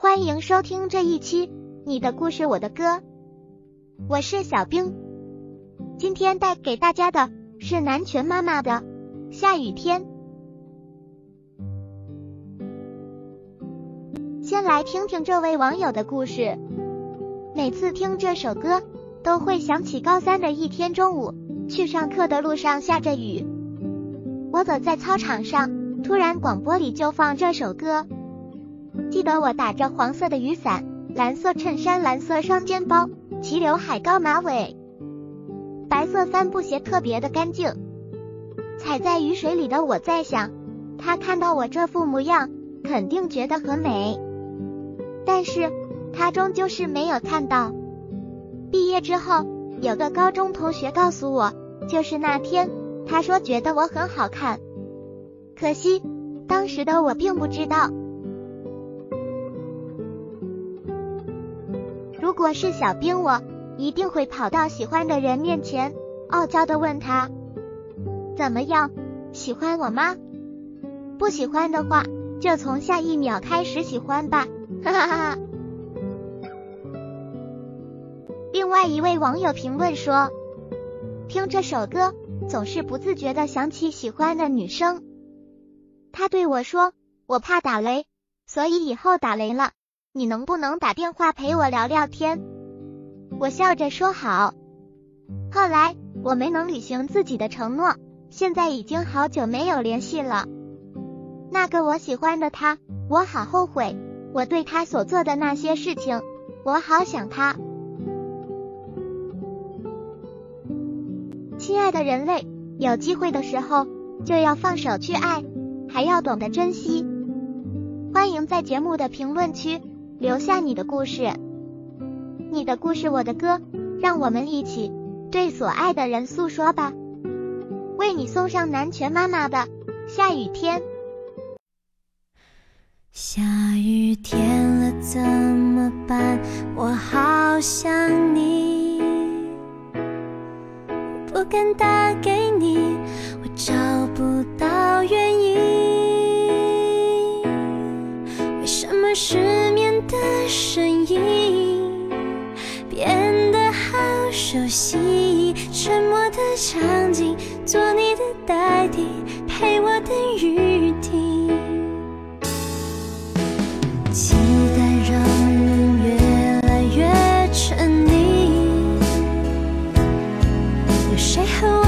欢迎收听这一期《你的故事我的歌》，我是小冰。今天带给大家的是南拳妈妈的《下雨天》。先来听听这位网友的故事。每次听这首歌，都会想起高三的一天中午，去上课的路上下着雨，我走在操场上，突然广播里就放这首歌。记得我打着黄色的雨伞，蓝色衬衫，蓝色双肩包，齐刘海高马尾，白色帆布鞋特别的干净。踩在雨水里的我在想，他看到我这副模样，肯定觉得很美。但是他终究是没有看到。毕业之后，有个高中同学告诉我，就是那天，他说觉得我很好看。可惜当时的我并不知道。如果是小兵，我一定会跑到喜欢的人面前，傲娇的问他：“怎么样，喜欢我吗？不喜欢的话，就从下一秒开始喜欢吧。”哈哈哈哈。另外一位网友评论说：“听这首歌，总是不自觉的想起喜欢的女生。他对我说：‘我怕打雷，所以以后打雷了。’”你能不能打电话陪我聊聊天？我笑着说好。后来我没能履行自己的承诺，现在已经好久没有联系了。那个我喜欢的他，我好后悔，我对他所做的那些事情，我好想他。亲爱的人类，有机会的时候就要放手去爱，还要懂得珍惜。欢迎在节目的评论区。留下你的故事，你的故事，我的歌，让我们一起对所爱的人诉说吧。为你送上南拳妈妈的《下雨天》。下雨天了怎么办？我好想你，不敢打给陪我等雨停。期待让人越来越沉溺，有谁和我